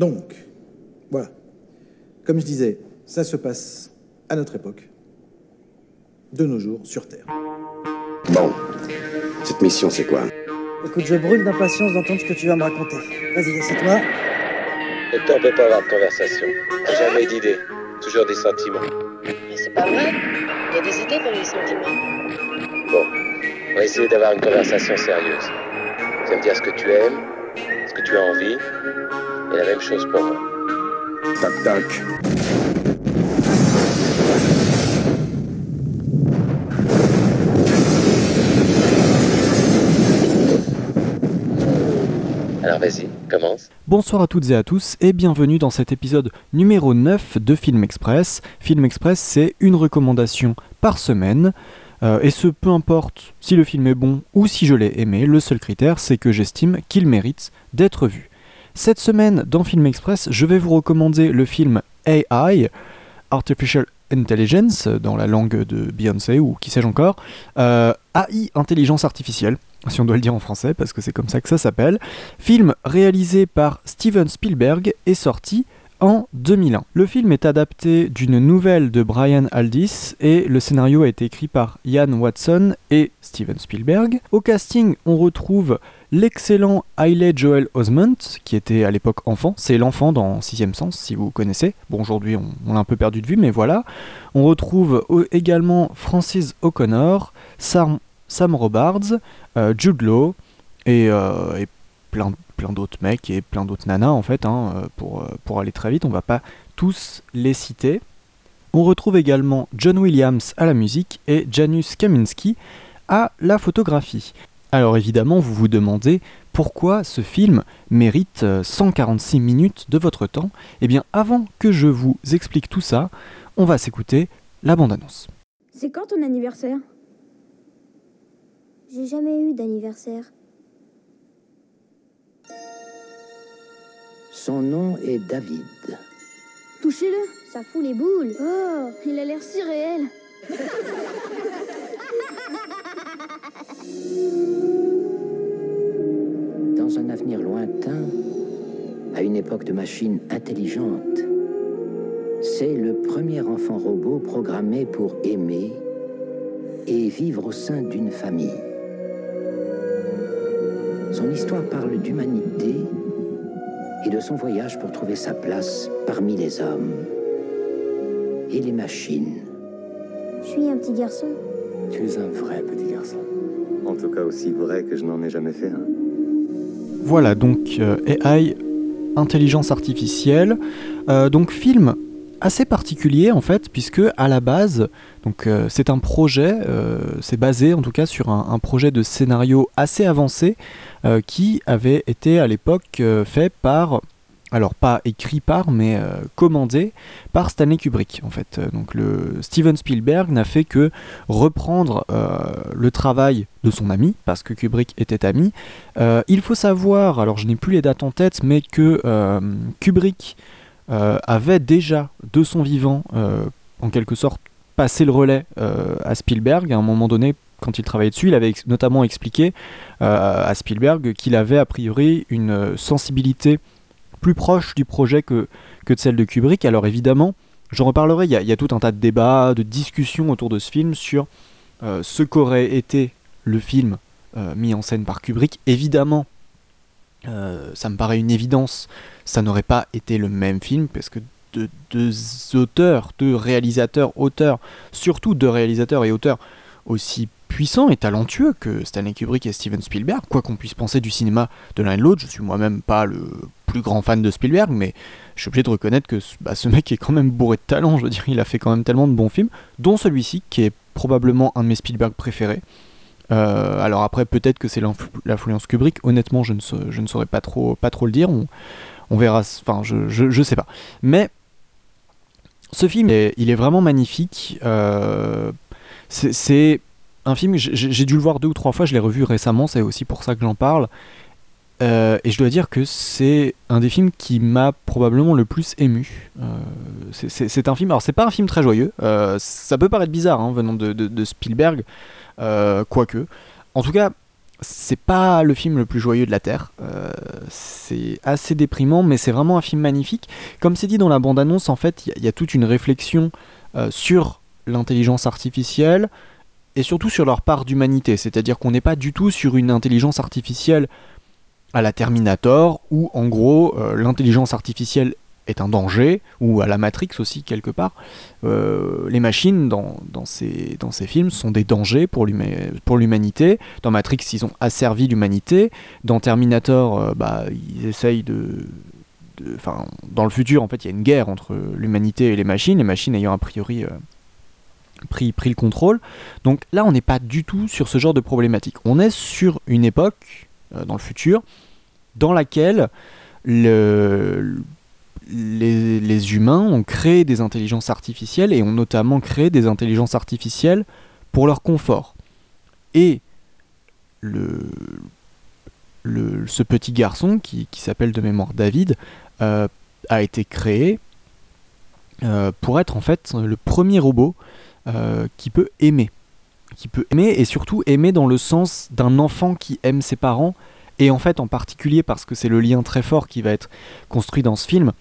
Donc, voilà. Comme je disais, ça se passe à notre époque, de nos jours, sur Terre. Bon, cette mission, c'est quoi? Écoute, je brûle d'impatience d'entendre ce que tu vas me raconter. Vas-y, assieds-toi. Le temps peut pas avoir de conversation. Jamais d'idées, toujours des sentiments. Mais c'est pas vrai. Il y a des idées dans les sentiments. Bon, on va essayer d'avoir une conversation sérieuse. Tu vas me dire ce que tu aimes, ce que tu as envie, et la même chose pour moi. Alors vas-y, commence. Bonsoir à toutes et à tous et bienvenue dans cet épisode numéro 9 de Film Express. Film Express, c'est une recommandation par semaine. euh, et ce, peu importe si le film est bon ou si je l'ai aimé, le seul critère, c'est que j'estime qu'il mérite d'être vu. Cette semaine, dans Film Express, je vais vous recommander le film AI, Artificial Intelligence, dans la langue de Beyoncé ou qui sais-je encore, euh, AI, intelligence artificielle, si on doit le dire en français, parce que c'est comme ça que ça s'appelle. Film réalisé par Steven Spielberg et sorti en 2001. Le film est adapté d'une nouvelle de Brian Aldiss et le scénario a été écrit par Ian Watson et Steven Spielberg. Au casting, on retrouve l'excellent Hailey Joel Osment, qui était à l'époque enfant. C'est l'enfant dans Sixième Sens, si vous connaissez. Bon, aujourd'hui, on, l'a un peu perdu de vue, mais voilà. On retrouve au- également Francis O'Connor, Sam, Sam Robards, euh, Jude Law et, euh, plein, d'autres mecs et plein d'autres nanas en fait, hein, euh, pour, euh, pour aller très vite, on va pas tous les citer. On retrouve également John Williams à la musique et Janusz Kaminski à la photographie. Alors évidemment, vous vous demandez pourquoi ce film mérite euh, 146 minutes de votre temps. Eh bien, avant que je vous explique tout ça, on va s'écouter la bande-annonce. C'est quand ton anniversaire? J'ai jamais eu d'anniversaire. Son nom est David. Touchez-le. Ça fout les boules. Oh, il a l'air si réel. à une époque de machines intelligentes, c'est le premier enfant robot programmé pour aimer et vivre au sein d'une famille. Son histoire parle d'humanité et de son voyage pour trouver sa place parmi les hommes et les machines. Je suis un petit garçon. Tu es un vrai petit garçon. En tout cas, aussi vrai que je n'en ai jamais fait un. Voilà, donc euh, AI, intelligence artificielle. Euh, donc film assez particulier en fait, puisque à la base, euh, c'est un projet, euh, c'est basé en tout cas sur un, projet de scénario assez avancé qui avait été à l'époque fait par, alors pas écrit par, mais euh, commandé par Stanley Kubrick en fait. Euh, Donc Steven Spielberg n'a fait que reprendre euh, le travail de son ami, parce que Kubrick était ami, il faut savoir, alors je n'ai plus les dates en tête, mais que Kubrick avait déjà, de son vivant, en quelque sorte, passé le relais à Spielberg. À un moment donné, quand il travaillait dessus, il avait notamment expliqué à Spielberg qu'il avait a priori une sensibilité plus proche du projet que, de celle de Kubrick. Alors évidemment, j'en reparlerai, il y, a- tout un tas de débats, de discussions autour de ce film sur euh, ce qu'aurait été le film euh, mis en scène par Kubrick. Évidemment, euh, ça me paraît une évidence, ça n'aurait pas été le même film, parce que de- deux auteurs, deux réalisateurs, auteurs, surtout deux réalisateurs et auteurs aussi puissants et talentueux que Stanley Kubrick et Steven Spielberg, quoi qu'on puisse penser du cinéma de l'un et de l'autre, je suis moi-même pas le plus grand fan de Spielberg, mais je suis obligé de reconnaître que ce- bah, ce mec est quand même bourré de talent, je veux dire, il a fait quand même tellement de bons films, dont celui-ci, qui est probablement un de mes Spielberg préférés. Euh, alors après, peut-être que c'est l'influ- l'influence Kubrick. Honnêtement, je ne, saurais pas trop, le dire. On, verra. Enfin, je, sais pas. Mais ce film, est- il est vraiment magnifique. Euh, c'est- un film. J'ai dû le voir deux ou trois fois. Je l'ai revu récemment. C'est aussi pour ça que j'en parle. Euh, et je dois dire que c'est un des films qui m'a probablement le plus ému. Euh, c'est- un film. Alors, c'est pas un film très joyeux. Euh, ça peut paraître bizarre hein, venant de, Spielberg, quoique. En tout cas, c'est pas le film le plus joyeux de la Terre. C'est assez déprimant, mais c'est vraiment un film magnifique. Comme c'est dit dans la bande-annonce, en fait, il y, a toute une réflexion sur l'intelligence artificielle et surtout sur leur part d'humanité. C'est-à-dire qu'on n'est pas du tout sur une intelligence artificielle à la Terminator, où en gros euh, l'intelligence artificielle est un danger, ou à la Matrix aussi quelque part. Euh, les machines dans, dans, ces, dans ces films sont des dangers pour l'humanité. Dans Matrix, ils ont asservi l'humanité. Dans Terminator, euh, bah, ils essayent de... Enfin, dans le futur, en fait, il y a une guerre entre l'humanité et les machines, les machines ayant a priori... Pris, pris, le contrôle. Donc là, on n'est pas du tout sur ce genre de problématique. On est sur une époque, dans le futur, dans laquelle le, les, humains ont créé des intelligences artificielles et ont notamment créé des intelligences artificielles pour leur confort. Et le, ce petit garçon, qui, s'appelle de mémoire David, euh, a été créé euh, pour être en fait le premier robot euh, qui peut aimer. Qui peut aimer et surtout aimer dans le sens d'un enfant qui aime ses parents. Et en fait, en particulier parce que c'est le lien très fort qui va être construit dans ce film,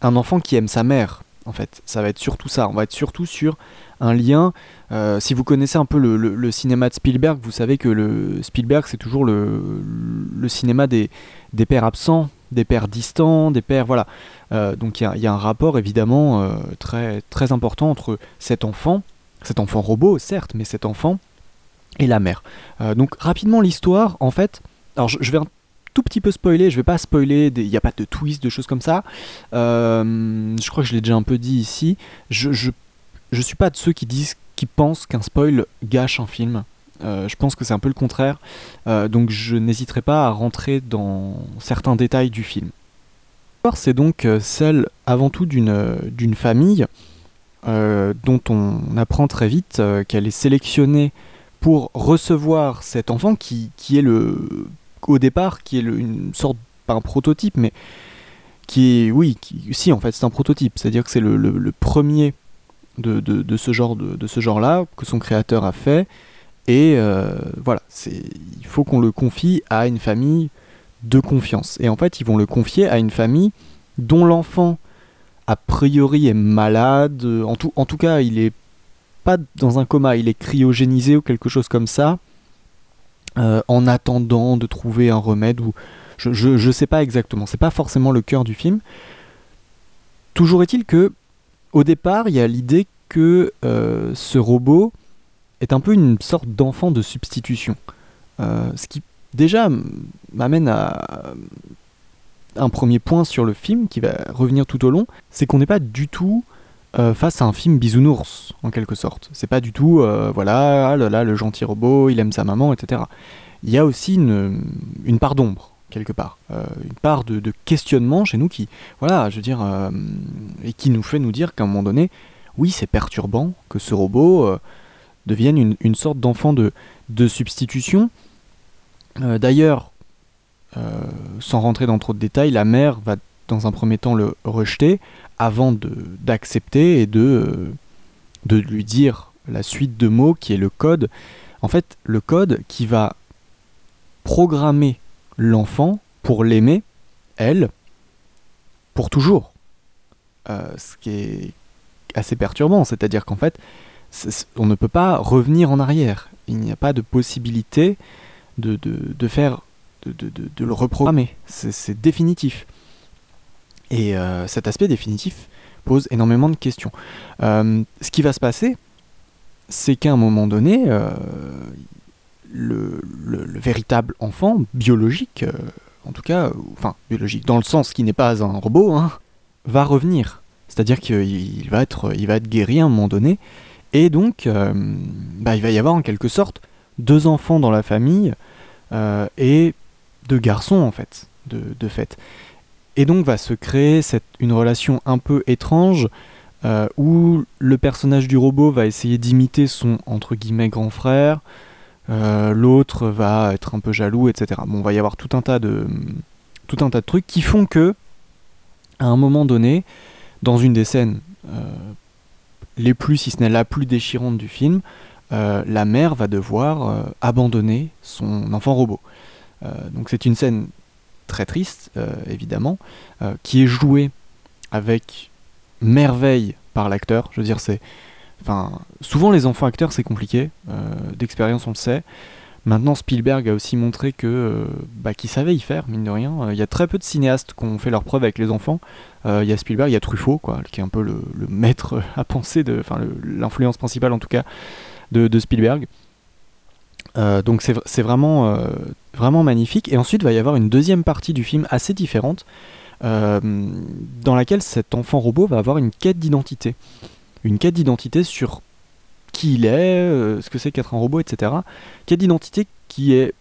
un enfant qui aime sa mère, en fait. Ça va être surtout ça. On va être surtout sur un lien. Euh, si vous connaissez un peu le, cinéma de Spielberg, vous savez que le Spielberg, c'est toujours le, cinéma des, pères absents, des pères distants, des pères. Voilà. Euh, donc il y, a un rapport évidemment euh, très, très important entre cet enfant, cet enfant robot, certes, mais cet enfant et la mère. donc rapidement, l'histoire, en fait. Alors je, vais un tout petit peu spoiler, je vais pas spoiler, il n'y a pas de twist, de choses comme ça. Euh, je crois que je l'ai déjà un peu dit ici. Je, je, je, suis pas de ceux qui disent, qui pensent qu'un spoil gâche un film. Euh, je pense que c'est un peu le contraire. Euh, donc je n'hésiterai pas à rentrer dans certains détails du film. C'est donc celle avant tout d'une famille dont on apprend très vite qu'elle est sélectionnée pour recevoir cet enfant qui, est le au départ, qui est une sorte, pas un prototype, mais qui est, oui, qui, si en fait c'est un prototype, c'est-à-dire que c'est le, premier de, ce genre-là que son créateur a fait, et euh, voilà, c'est, il faut qu'on le confie à une famille de confiance. Et en fait, ils vont le confier à une famille dont l'enfant a priori est malade, en tout, cas, il est pas dans un coma, il est cryogénisé ou quelque chose comme ça. Euh, en attendant de trouver un remède ou je, je, sais pas exactement, c'est pas forcément le cœur du film. Toujours est-il que au départ, il y a l'idée que euh, ce robot est un peu une sorte d'enfant de substitution. Euh, ce qui déjà m'amène à un premier point sur le film qui va revenir tout au long, c'est qu'on n'est pas du tout euh, face à un film bisounours, en quelque sorte. C'est pas du tout, euh, voilà, ah là, le gentil robot, il aime sa maman, etc. Il y a aussi une, une part d'ombre, quelque part. Euh, une part de, questionnement chez nous qui, voilà, je veux dire, et qui nous fait nous dire qu'à un moment donné, oui, c'est perturbant que ce robot devienne une, une sorte d'enfant de, de substitution. D'ailleurs, sans rentrer dans trop de détails, la mère va dans un premier temps le rejeter avant d'accepter et de, euh, de lui dire la suite de mots qui est le code. En fait, le code qui va programmer l'enfant pour l'aimer, elle, pour toujours. Euh, ce qui est assez perturbant, c'est-à-dire qu'en fait, on ne peut pas revenir en arrière. Il n'y a pas de possibilité de faire, de, de, le reprogrammer. C'est définitif. Et euh, cet aspect définitif pose énormément de questions. Euh, ce qui va se passer, c'est qu'à un moment donné, euh, le, véritable enfant, biologique, en tout cas, enfin biologique, dans le sens qui n'est pas un robot, hein, va revenir. C'est-à-dire qu'il va, être, il va être guéri à un moment donné. Et donc, bah, il va y avoir en quelque sorte deux enfants dans la famille et deux garçons, en fait, de, de fait. Et donc va se créer une relation un peu étrange euh, où le personnage du robot va essayer d'imiter son entre guillemets grand frère, euh, l'autre va être un peu jaloux, etc. Bon, on va y avoir tout un tas de tout un tas de trucs qui font que à un moment donné, dans une des scènes euh, les plus, si ce n'est la plus déchirante du film, la mère va devoir abandonner son enfant robot. Donc c'est une scène très triste, évidemment, qui est jouée avec merveille par l'acteur. Je veux dire, c'est. Enfin, souvent les enfants acteurs, c'est compliqué. D'expérience, on le sait. Maintenant, Spielberg a aussi montré que euh, bah, qu'il savait y faire, mine de rien. Euh, il y a très peu de cinéastes qui ont fait leur preuve avec les enfants. Euh, il y a Spielberg, il y a Truffaut, quoi, qui est un peu le, maître à penser, de, enfin l'influence principale en tout cas de, Spielberg. Donc c'est vraiment, vraiment magnifique. Et ensuite, il va y avoir une deuxième partie du film assez différente, dans laquelle cet enfant robot va avoir une quête d'identité. Une quête d'identité sur qui il est, euh, ce que c'est qu'être un robot, etc. A d'identité qui est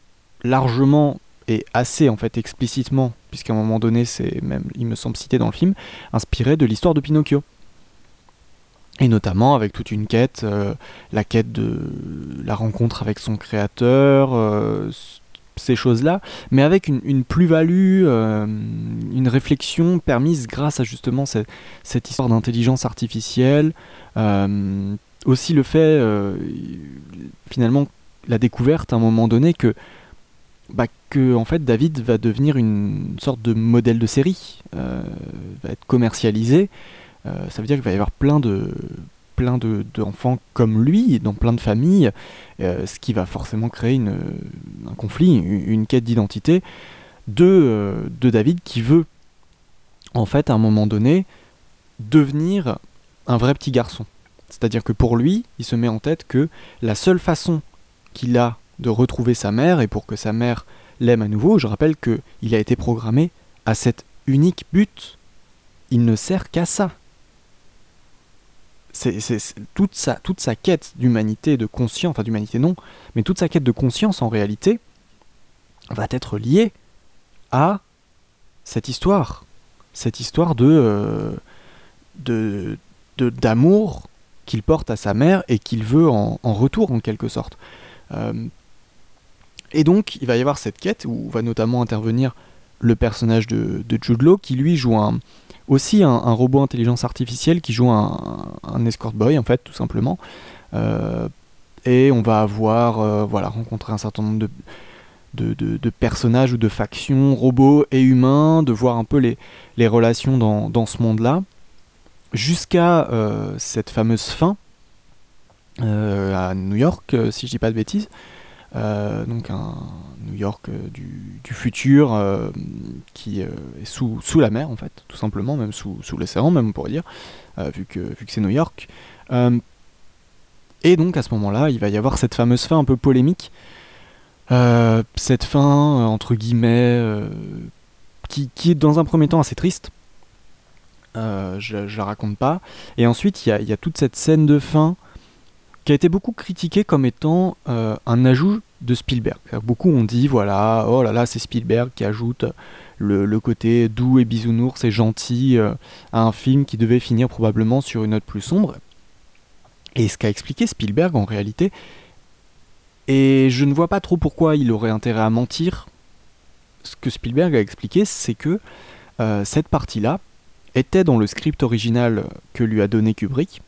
largement et assez en fait explicitement, puisqu'à un moment donné, c'est même, il me semble cité dans le film, inspiré de l'histoire de Pinocchio. Et notamment avec toute une quête, euh, la quête de la rencontre avec son créateur, euh, ces choses-là, mais avec une, plus-value, une réflexion permise grâce à justement cette, cette histoire d'intelligence artificielle, aussi le fait, euh, finalement, la découverte à un moment donné que, bah, que en fait, David va devenir une sorte de modèle de série, euh, va être commercialisé. Euh, ça veut dire qu'il va y avoir plein de plein d'enfants comme lui dans plein de familles, ce qui va forcément créer un conflit, une, quête d'identité de, de David qui veut, en fait, à un moment donné, devenir un vrai petit garçon. C'est-à-dire que pour lui, il se met en tête que la seule façon qu'il a de retrouver sa mère, et pour que sa mère l'aime à nouveau, je rappelle qu'il a été programmé à cet unique but. Il ne sert qu'à ça. Toute, sa, toute sa quête d'humanité, de conscience, enfin d'humanité non, mais toute sa quête de conscience en réalité va être liée à cette histoire. Cette histoire de, euh, de, d'amour qu'il porte à sa mère et qu'il veut en, retour en quelque sorte. Euh, et donc il va y avoir cette quête où va notamment intervenir le personnage de, de qui lui joue un, aussi un, robot intelligence artificielle qui joue un, escort boy en fait tout simplement. Euh, et on va avoir euh, voilà rencontré un certain nombre de, de, personnages ou de factions robots et humains, de voir un peu les, les relations dans, dans ce monde-là jusqu'à euh, cette fameuse fin euh, à New York, si je dis pas de bêtises. Donc un New York du, futur qui est sous, sous, la mer en fait, tout simplement, même sous, sous l'océan même on pourrait dire, vu que, vu que c'est New York. et donc à ce moment-là, il va y avoir cette fameuse fin un peu polémique, cette fin entre guillemets qui, qui, est dans un premier temps assez triste, euh, je, ne la raconte pas. Et ensuite, il y, a, toute cette scène de fin qui a été beaucoup critiquée comme étant euh, un ajout de Spielberg. Beaucoup ont dit, voilà, oh là là, c'est Spielberg qui ajoute le, côté doux et bisounours et gentil euh, à un film qui devait finir probablement sur une note plus sombre. Et ce qu'a expliqué Spielberg en réalité, et je ne vois pas trop pourquoi il aurait intérêt à mentir, ce que Spielberg a expliqué, c'est que cette partie-là, était dans le script original que lui a donné Kubrick,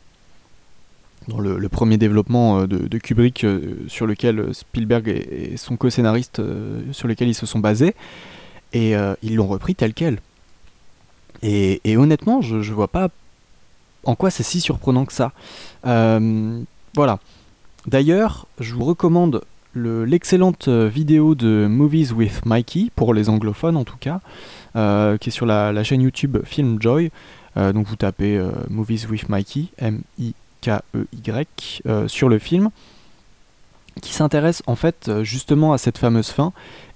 dans le, premier développement euh, de, Kubrick euh, sur lequel Spielberg et, son co-scénariste euh, sur lequel ils se sont basés, et ils l'ont repris tel quel. Et, honnêtement, je, je vois pas en quoi c'est si surprenant que ça. voilà. D'ailleurs, je vous recommande l'excellente vidéo de Movies with Mikey, pour les anglophones en tout cas, qui est sur la, chaîne YouTube Film Joy. Donc vous tapez Movies with Mikey, M-I-K-E-Y, sur le film, qui s'intéresse en fait justement à cette fameuse fin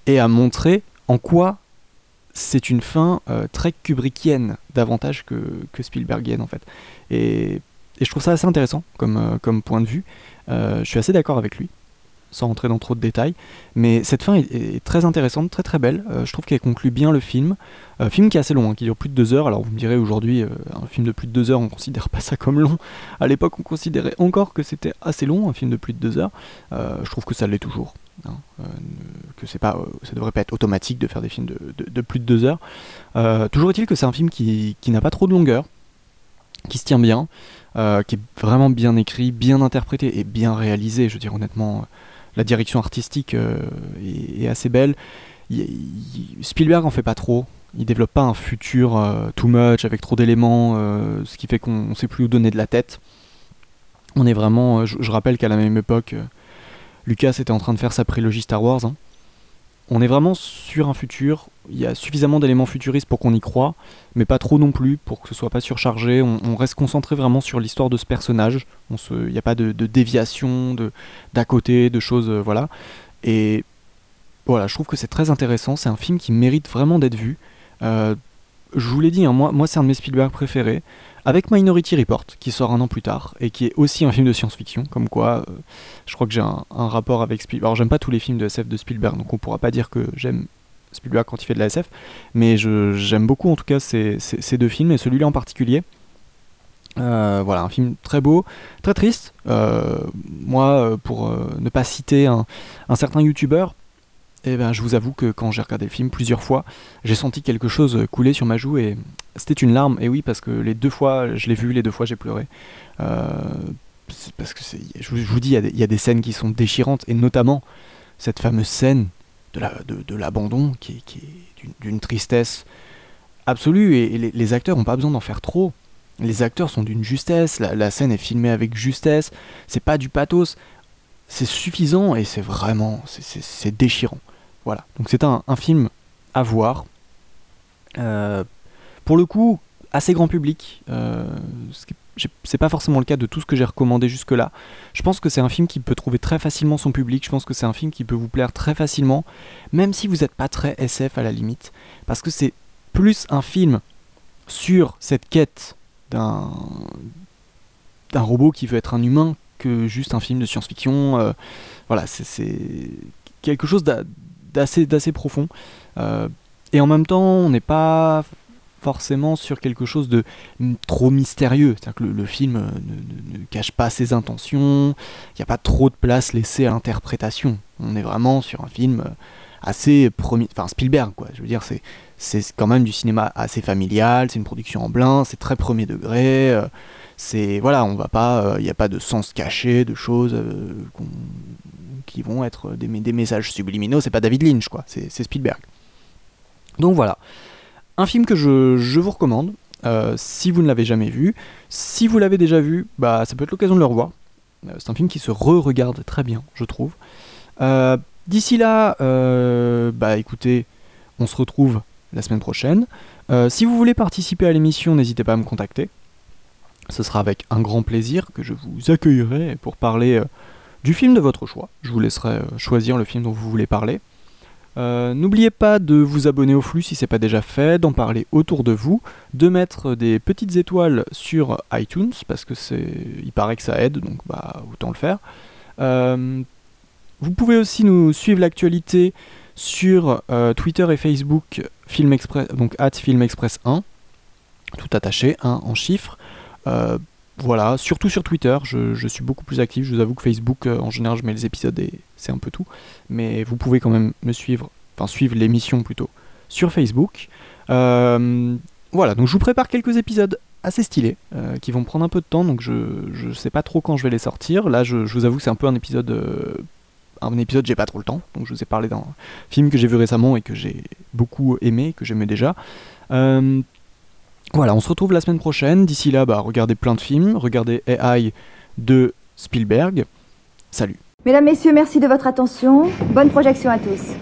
et à montrer en quoi c'est une fin très kubrickienne davantage que, que, Spielbergienne en fait. Et, je trouve ça assez intéressant comme point de vue. je suis assez d'accord avec lui sans rentrer dans trop de détails. Mais cette fin est, très intéressante, très très belle. Euh, je trouve qu'elle conclut bien le film. Euh, film qui est assez long, hein, qui dure plus de deux heures. Alors vous me direz aujourd'hui, euh, un film de plus de deux heures, on considère pas ça comme long. À l'époque, on considérait encore que c'était assez long, un film de plus de deux heures. je trouve que ça l'est toujours. Hein, que c'est pas, ça devrait pas être automatique de faire des films de, plus de deux heures. toujours est-il que c'est un film qui, qui n'a pas trop de longueur, qui se tient bien, qui est vraiment bien écrit, bien interprété et bien réalisé. Je veux dire honnêtement, la direction artistique euh, est, assez belle. Spielberg en fait pas trop. Il développe pas un futur euh, too much avec trop d'éléments, euh, ce qui fait qu'on ne sait plus où donner de la tête. On est vraiment. je, rappelle qu'à la même époque, Lucas était en train de faire sa prélogie Star Wars. hein. On est vraiment sur un futur. Il y a suffisamment d'éléments futuristes pour qu'on y croit, mais pas trop non plus pour que ce soit pas surchargé. On, reste concentré vraiment sur l'histoire de ce personnage. Il n'y a pas de, déviation, d'à côté, de choses, euh, voilà. Et voilà, je trouve que c'est très intéressant. C'est un film qui mérite vraiment d'être vu. Euh, je vous l'ai dit, hein, moi, moi c'est un de mes Spielberg préférés. Avec Minority Report, qui sort un an plus tard, et qui est aussi un film de science-fiction, comme quoi, euh, je crois que j'ai un, rapport avec Spielberg. Alors, j'aime pas tous les films de SF de Spielberg, donc on pourra pas dire que j'aime Spielberg quand il fait de la SF, mais j'aime beaucoup en tout cas ces, ces- deux films, et celui-là en particulier. Euh, voilà, un film très beau, très triste. Euh, moi, pour ne pas citer un, un certain youtubeur, eh ben, je vous avoue que quand j'ai regardé le film plusieurs fois, j'ai senti quelque chose couler sur ma joue et c'était une larme. Et oui, parce que les deux fois, je l'ai vu, les deux fois, j'ai pleuré. Euh, parce que je, vous- dis, il y a des- scènes qui sont déchirantes et notamment cette fameuse scène de la- de, de l'abandon qui, est- d'une- tristesse absolue et, et les, acteurs n'ont pas besoin d'en faire trop. Les acteurs sont d'une justesse, la, la scène est filmée avec justesse, c'est pas du pathos, c'est suffisant et c'est vraiment, c'est déchirant. Voilà, donc c'est un, film à voir. Euh, pour le coup, assez grand public. euh, c'est pas forcément le cas de tout ce que j'ai recommandé jusque-là. Je pense que c'est un film qui peut trouver très facilement son public. Je pense que c'est un film qui peut vous plaire très facilement, même si vous n'êtes pas très SF à la limite. Parce que c'est plus un film sur cette quête d'un d'un robot qui veut être un humain que juste un film de science-fiction. euh, voilà, c'est- quelque chose d'assez profond. Euh, et en même temps, on n'est pas forcément sur quelque chose de trop mystérieux. C'est-à-dire que le, film euh, ne, cache pas ses intentions, il n'y a pas trop de place laissée à l'interprétation. On est vraiment sur un film euh, assez premier... Enfin, Spielberg, quoi. Je veux dire, c'est c'est quand même du cinéma assez familial, c'est une production en blanc, c'est très premier degré. C'est voilà, on va pas, il n'y a pas de sens caché, de choses euh, qui vont être des, messages subliminaux. C'est pas David Lynch, quoi. C'est Spielberg. Donc voilà, un film que je, vous recommande. euh, si vous ne l'avez jamais vu, si vous l'avez déjà vu, bah ça peut être l'occasion de le revoir. Euh, c'est un film qui se re-regarde très bien, je trouve. Euh, D'ici là, euh, bah écoutez, on se retrouve la semaine prochaine. Euh, si vous voulez participer à l'émission, n'hésitez pas à me contacter. Ce sera avec un grand plaisir que je vous accueillerai pour parler euh, du film de votre choix. Je vous laisserai euh, choisir le film dont vous voulez parler. Euh, N'oubliez pas de vous abonner au flux si c'est pas déjà fait, d'en parler autour de vous, de mettre des petites étoiles sur iTunes parce que c'est, il paraît que ça aide, donc bah autant le faire. Vous pouvez aussi nous suivre l'actualité sur Twitter et Facebook, Film Express, donc at Film Express 1, tout attaché, 1 en chiffres. Euh, voilà, surtout sur Twitter, je, suis beaucoup plus actif. Je vous avoue que Facebook, euh, en général, je mets les épisodes et c'est un peu tout. Mais vous pouvez quand même me suivre, enfin suivre l'émission plutôt, sur Facebook. Euh, voilà, donc je vous prépare quelques épisodes assez stylés qui vont prendre un peu de temps, donc je, je sais pas trop quand je vais les sortir. Là, je, vous avoue que c'est un peu un épisode. un épisode, j'ai pas trop le temps, donc je vous ai parlé d'un film que j'ai vu récemment et que j'ai beaucoup aimé, que j'aimais déjà. Voilà, on se retrouve la semaine prochaine. D'ici là, bah, regardez plein de films, regardez AI de Spielberg. Salut. Mesdames, Messieurs, merci de votre attention. Bonne projection à tous.